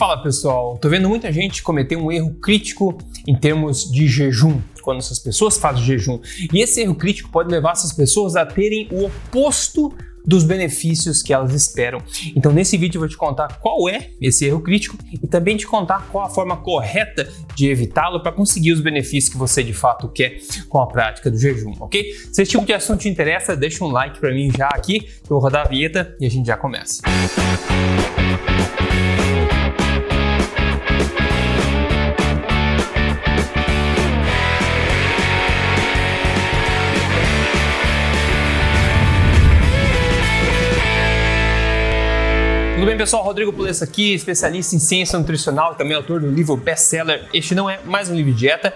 Fala pessoal, tô vendo muita gente cometer um erro crítico em termos de jejum, quando essas pessoas fazem jejum. E esse erro crítico pode levar essas pessoas a terem o oposto dos benefícios que elas esperam. Então, nesse vídeo eu vou te contar qual é esse erro crítico e também te contar qual a forma correta de evitá-lo para conseguir os benefícios que você de fato quer com a prática do jejum, ok? Se esse tipo de assunto te interessa, deixa um like para mim já aqui, eu vou rodar a vinheta e a gente já começa. Tudo bem, pessoal? Rodrigo Pulessa aqui, especialista em ciência nutricional, também autor do livro best-seller Este Não É Mais Um Livro de Dieta.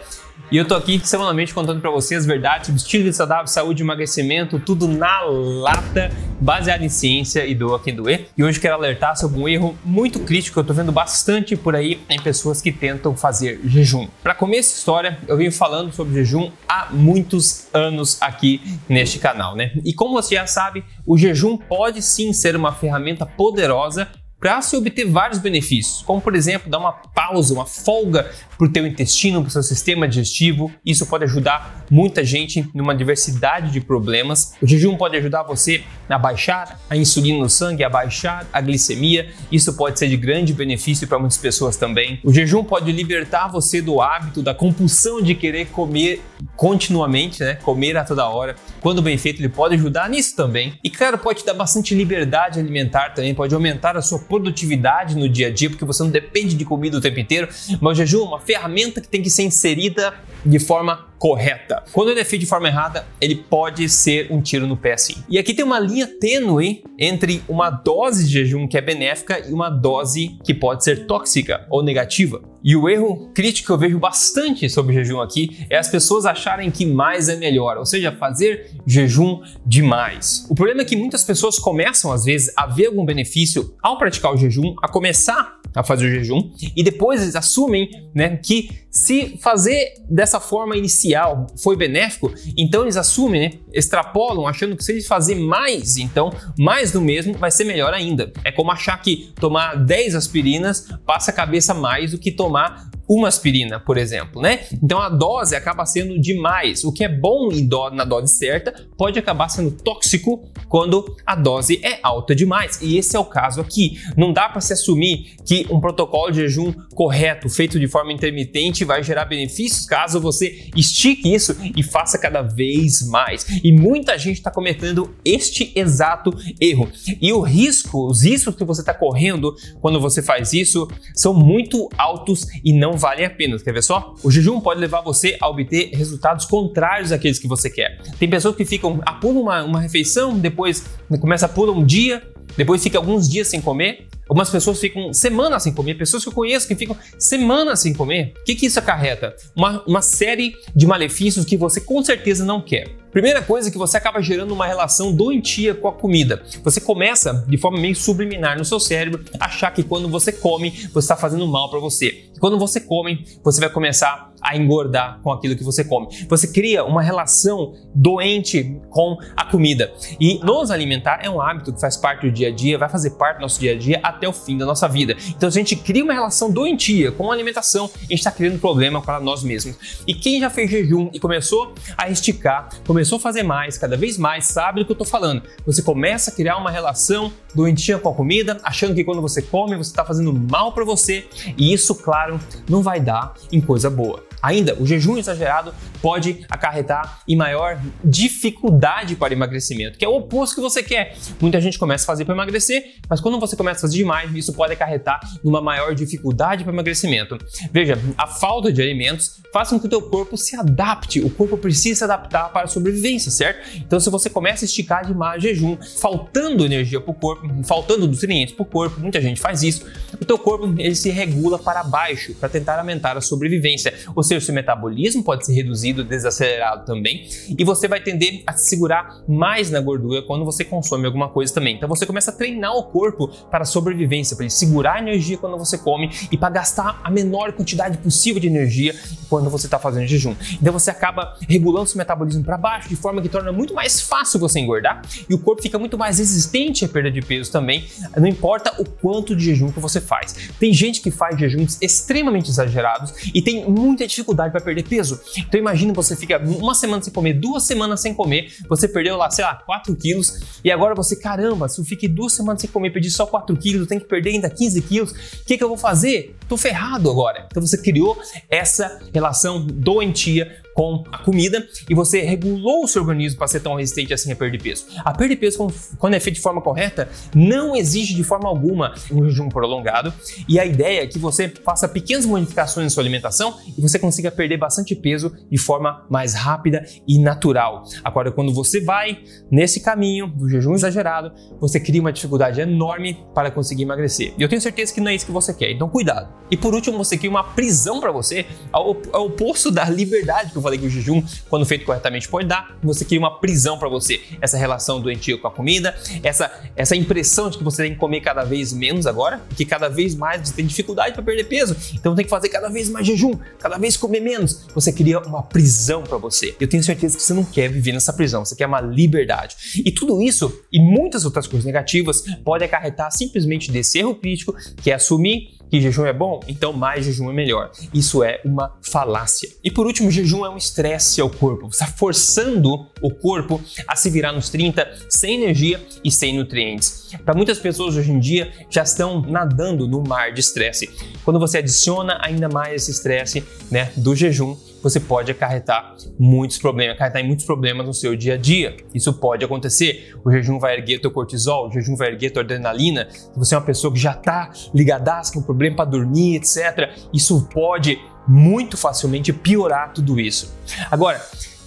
E eu tô aqui semanalmente contando para vocês verdades sobre estilo saudável, saúde, emagrecimento, tudo na lata, baseado em ciência e doa quem doer. E hoje quero alertar sobre um erro muito crítico que eu tô vendo bastante por aí em pessoas que tentam fazer jejum. Para começar essa história, eu venho falando sobre jejum há muitos anos aqui neste canal, né? E como você já sabe, o jejum pode sim ser uma ferramenta poderosa para se obter vários benefícios, como por exemplo dar uma pausa, uma folga para o teu intestino, para o seu sistema digestivo. Isso pode ajudar muita gente numa diversidade de problemas. O jejum pode ajudar você a baixar a insulina no sangue, a baixar a glicemia. Isso pode ser de grande benefício para muitas pessoas também. O jejum pode libertar você do hábito, da compulsão de querer comer continuamente, né? Comer a toda hora. Quando bem feito, ele pode ajudar nisso também. E claro, pode te dar bastante liberdade alimentar também, pode aumentar a sua produtividade no dia a dia, porque você não depende de comida o tempo inteiro. Mas o jejum é uma ferramenta que tem que ser inserida de forma correta. Quando ele é feito de forma errada, ele pode ser um tiro no pé sim. E aqui tem uma linha tênue entre uma dose de jejum que é benéfica e uma dose que pode ser tóxica ou negativa. E o erro crítico que eu vejo bastante sobre jejum aqui é as pessoas acharem que mais é melhor, ou seja, fazer jejum demais. O problema é que muitas pessoas começam às vezes a ver algum benefício ao praticar o jejum, a começar a fazer o jejum e depois eles assumem né, que se fazer dessa forma inicial foi benéfico, então eles assumem, né, extrapolam, achando que se eles fazer mais, então mais do mesmo vai ser melhor ainda. É como achar que tomar 10 aspirinas passa a cabeça mais do que tomar uma aspirina, por exemplo, né? Então a dose acaba sendo demais. O que é bom do na dose certa pode acabar sendo tóxico quando a dose é alta demais. E esse é o caso aqui. Não dá para se assumir que um protocolo de jejum correto, feito de forma intermitente, vai gerar benefícios caso você estique isso e faça cada vez mais. E muita gente está cometendo este exato erro. E o risco, os riscos que você está correndo quando você faz isso são muito altos e não não valem a pena. Quer ver só? O jejum pode levar você a obter resultados contrários àqueles que você quer. Tem pessoas que ficam, a pulam uma, uma refeição, depois começa a pular um dia, depois fica alguns dias sem comer. Algumas pessoas ficam semanas sem comer, pessoas que eu conheço que ficam semanas sem comer. O que, que isso acarreta? Uma, uma série de malefícios que você com certeza não quer. Primeira coisa é que você acaba gerando uma relação doentia com a comida. Você começa de forma meio subliminar no seu cérebro achar que quando você come, você está fazendo mal para você. Quando você come, você vai começar a engordar com aquilo que você come. Você cria uma relação doente com a comida. E nos alimentar é um hábito que faz parte do dia a dia, vai fazer parte do nosso dia a dia até o fim da nossa vida. Então, se a gente cria uma relação doentia com a alimentação, a gente está criando problema para nós mesmos. E quem já fez jejum e começou a esticar, começou a fazer mais, cada vez mais, sabe do que eu estou falando. Você começa a criar uma relação doentia com a comida, achando que quando você come você está fazendo mal para você, e isso, claro, não vai dar em coisa boa. Ainda, o jejum exagerado pode acarretar em maior dificuldade para emagrecimento, que é o oposto que você quer. Muita gente começa a fazer para emagrecer, mas quando você começa a fazer demais, isso pode acarretar numa maior dificuldade para emagrecimento. Veja, a falta de alimentos faz com que o teu corpo se adapte. O corpo precisa se adaptar para a sobrevivência, certo? Então, se você começa a esticar demais jejum, faltando energia para o corpo, faltando nutrientes para o corpo, muita gente faz isso, o teu corpo ele se regula para baixo para tentar aumentar a sobrevivência. Ou seja, ser o seu metabolismo pode ser reduzido, desacelerado também, e você vai tender a se segurar mais na gordura quando você consome alguma coisa também. Então você começa a treinar o corpo para a sobrevivência, para ele segurar a energia quando você come e para gastar a menor quantidade possível de energia quando você está fazendo jejum. Então você acaba regulando seu metabolismo para baixo de forma que torna muito mais fácil você engordar e o corpo fica muito mais resistente à perda de peso também, não importa o quanto de jejum que você faz. Tem gente que faz jejuns extremamente exagerados e tem muita dificuldade para perder peso. Então imagina você fica uma semana sem comer, duas semanas sem comer, você perdeu lá, sei lá, 4 quilos e agora você, caramba, se eu fiquei duas semanas sem comer, perdi só 4 quilos, eu tenho que perder ainda 15 quilos, o que, que eu vou fazer? Tô ferrado agora. Então você criou essa relação doentia com a comida e você regulou o seu organismo para ser tão resistente assim a perder peso. A perda de peso, quando é feita de forma correta, não exige de forma alguma um jejum prolongado e a ideia é que você faça pequenas modificações na sua alimentação e você consiga perder bastante peso de forma mais rápida e natural. Agora, quando você vai nesse caminho do jejum exagerado, você cria uma dificuldade enorme para conseguir emagrecer. E eu tenho certeza que não é isso que você quer, então cuidado. E por último, você cria uma prisão para você, ao, oposto da liberdade que falei que o jejum, quando feito corretamente, pode dar. Você cria uma prisão para você. Essa relação doentia com a comida, essa, essa impressão de que você tem que comer cada vez menos agora, que cada vez mais você tem dificuldade para perder peso, então tem que fazer cada vez mais jejum, cada vez comer menos. Você cria uma prisão para você. Eu tenho certeza que você não quer viver nessa prisão, você quer uma liberdade. E tudo isso e muitas outras coisas negativas podem acarretar simplesmente desse erro crítico, que é assumir que jejum é bom, então mais jejum é melhor. Isso é uma falácia. E por último, jejum é um estresse ao corpo. Você está forçando o corpo a se virar nos 30 sem energia e sem nutrientes. Para muitas pessoas hoje em dia já estão nadando no mar de estresse. Quando você adiciona ainda mais esse estresse né, do jejum, você pode acarretar muitos problemas, acarretar em muitos problemas no seu dia a dia. Isso pode acontecer. O jejum vai erguer teu cortisol, o jejum vai erguer tua adrenalina. Se você é uma pessoa que já está ligadaça com problema para dormir, etc., isso pode muito facilmente piorar tudo isso. Agora,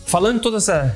Falando todas essa,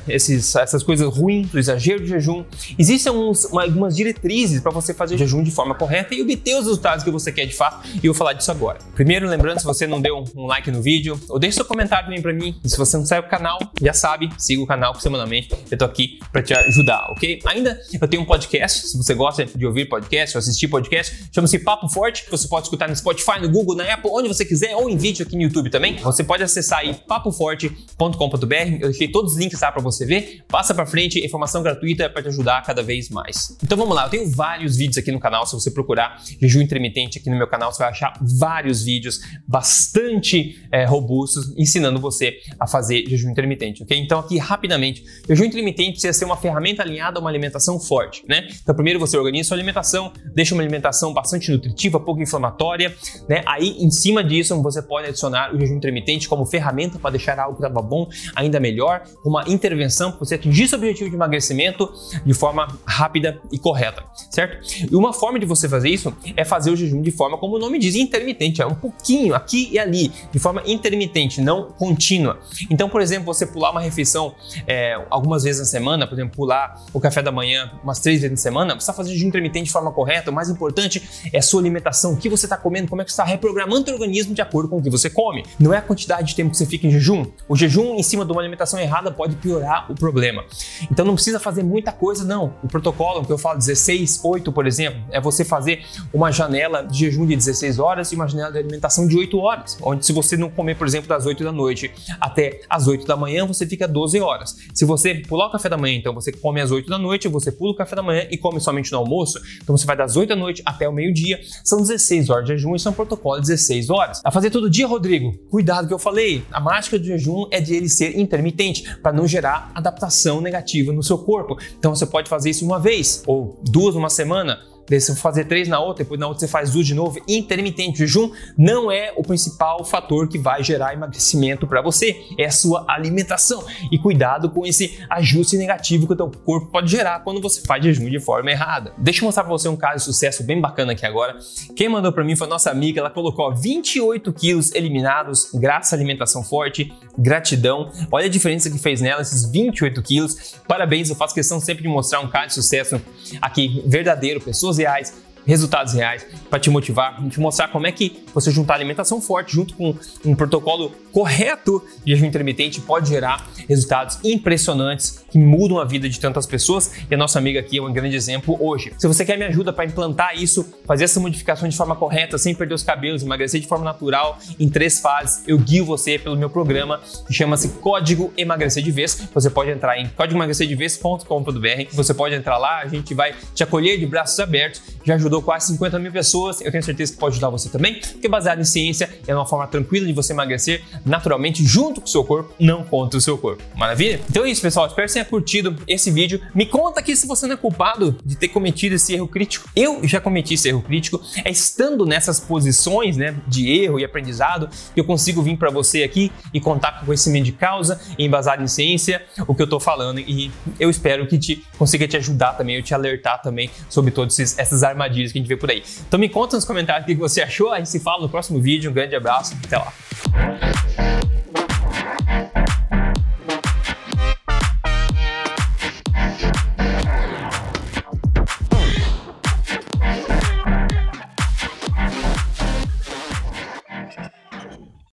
essas coisas ruins, do exagero de jejum, existem uns, uma, algumas diretrizes para você fazer o jejum de forma correta e obter os resultados que você quer de fato, e eu vou falar disso agora. Primeiro, lembrando, se você não deu um like no vídeo, ou deixe seu comentário também para mim. E se você não segue o canal, já sabe, siga o canal semanalmente, eu tô aqui para te ajudar, ok? Ainda eu tenho um podcast, se você gosta de ouvir podcast ou assistir podcast, chama-se Papo Forte, que você pode escutar no Spotify, no Google, na Apple, onde você quiser, ou em vídeo aqui no YouTube também. Você pode acessar aí papoforte.com.br, eu deixei todos os links lá para você ver. Passa para frente, informação gratuita para te ajudar cada vez mais. Então vamos lá, eu tenho vários vídeos aqui no canal. Se você procurar jejum intermitente aqui no meu canal, você vai achar vários vídeos bastante é, robustos ensinando você a fazer jejum intermitente, ok? Então aqui rapidamente, jejum intermitente precisa ser uma ferramenta alinhada a uma alimentação forte, né? Então primeiro você organiza sua alimentação, deixa uma alimentação bastante nutritiva, pouco inflamatória, né? Aí em cima disso você pode adicionar o jejum intermitente como ferramenta para deixar algo que estava bom ainda melhor melhor, uma intervenção para você atingir seu objetivo de emagrecimento de forma rápida e correta, certo? E uma forma de você fazer isso é fazer o jejum de forma, como o nome diz, intermitente, é um pouquinho aqui e ali, de forma intermitente, não contínua. Então, por exemplo, você pular uma refeição é, algumas vezes na semana, por exemplo, pular o café da manhã umas três vezes na semana, você está fazendo jejum intermitente de forma correta. O mais importante é a sua alimentação, o que você está comendo, como é que você está reprogramando o organismo de acordo com o que você come. Não é a quantidade de tempo que você fica em jejum. O jejum em cima de uma alimentação errada pode piorar o problema. Então não precisa fazer muita coisa, não. O protocolo que eu falo 16, 8, por exemplo, é você fazer uma janela de jejum de 16 horas e uma janela de alimentação de 8 horas. Onde se você não comer, por exemplo, das 8 da noite até as 8 da manhã, você fica 12 horas. Se você pular o café da manhã, então você come às 8 da noite, você pula o café da manhã e come somente no almoço, então você vai das 8 da noite até o meio-dia, são 16 horas de jejum e são protocolo de 16 horas. A fazer todo dia, Rodrigo, cuidado que eu falei, a mágica do jejum é de ele ser intermitente para não gerar adaptação negativa no seu corpo. Então você pode fazer isso uma vez ou duas numa semana você fazer três na outra, depois na outra você faz duas de novo. Intermitente. Jejum não é o principal fator que vai gerar emagrecimento para você, é a sua alimentação. E cuidado com esse ajuste negativo que o teu corpo pode gerar quando você faz jejum de forma errada. Deixa eu mostrar para você um caso de sucesso bem bacana aqui agora. Quem mandou para mim foi a nossa amiga, ela colocou 28 quilos eliminados graças à alimentação forte. Gratidão. Olha a diferença que fez nela, esses 28 quilos. Parabéns, eu faço questão sempre de mostrar um caso de sucesso aqui verdadeiro, pessoas reais resultados reais, para te motivar, te mostrar como é que você juntar alimentação forte junto com um protocolo correto de jejum intermitente pode gerar resultados impressionantes que mudam a vida de tantas pessoas. E a nossa amiga aqui é um grande exemplo hoje. Se você quer me ajuda para implantar isso, fazer essa modificação de forma correta, sem perder os cabelos, emagrecer de forma natural em três fases, eu guio você pelo meu programa que chama-se Código Emagrecer de Vez. Você pode entrar em códigoemagrecerdevez.com.br. Você pode entrar lá, a gente vai te acolher de braços abertos. Já ajudou quase 50 mil pessoas. Eu tenho certeza que pode ajudar você também, porque baseado em ciência é uma forma tranquila de você emagrecer naturalmente junto com o seu corpo, não contra o seu corpo. Maravilha? Então é isso, pessoal. Espero que você tenha curtido esse vídeo. Me conta aqui se você não é culpado de ter cometido esse erro crítico. Eu já cometi esse erro crítico. É estando nessas posições né, de erro e aprendizado que eu consigo vir para você aqui e contar com conhecimento de causa, embasado em ciência, o que eu estou falando. E eu espero que te consiga te ajudar também, eu te alertar também sobre todas essas armadilhas que a gente vê por aí. Então me conta nos comentários o que você achou. A gente se fala no próximo vídeo. Um grande abraço. Até lá.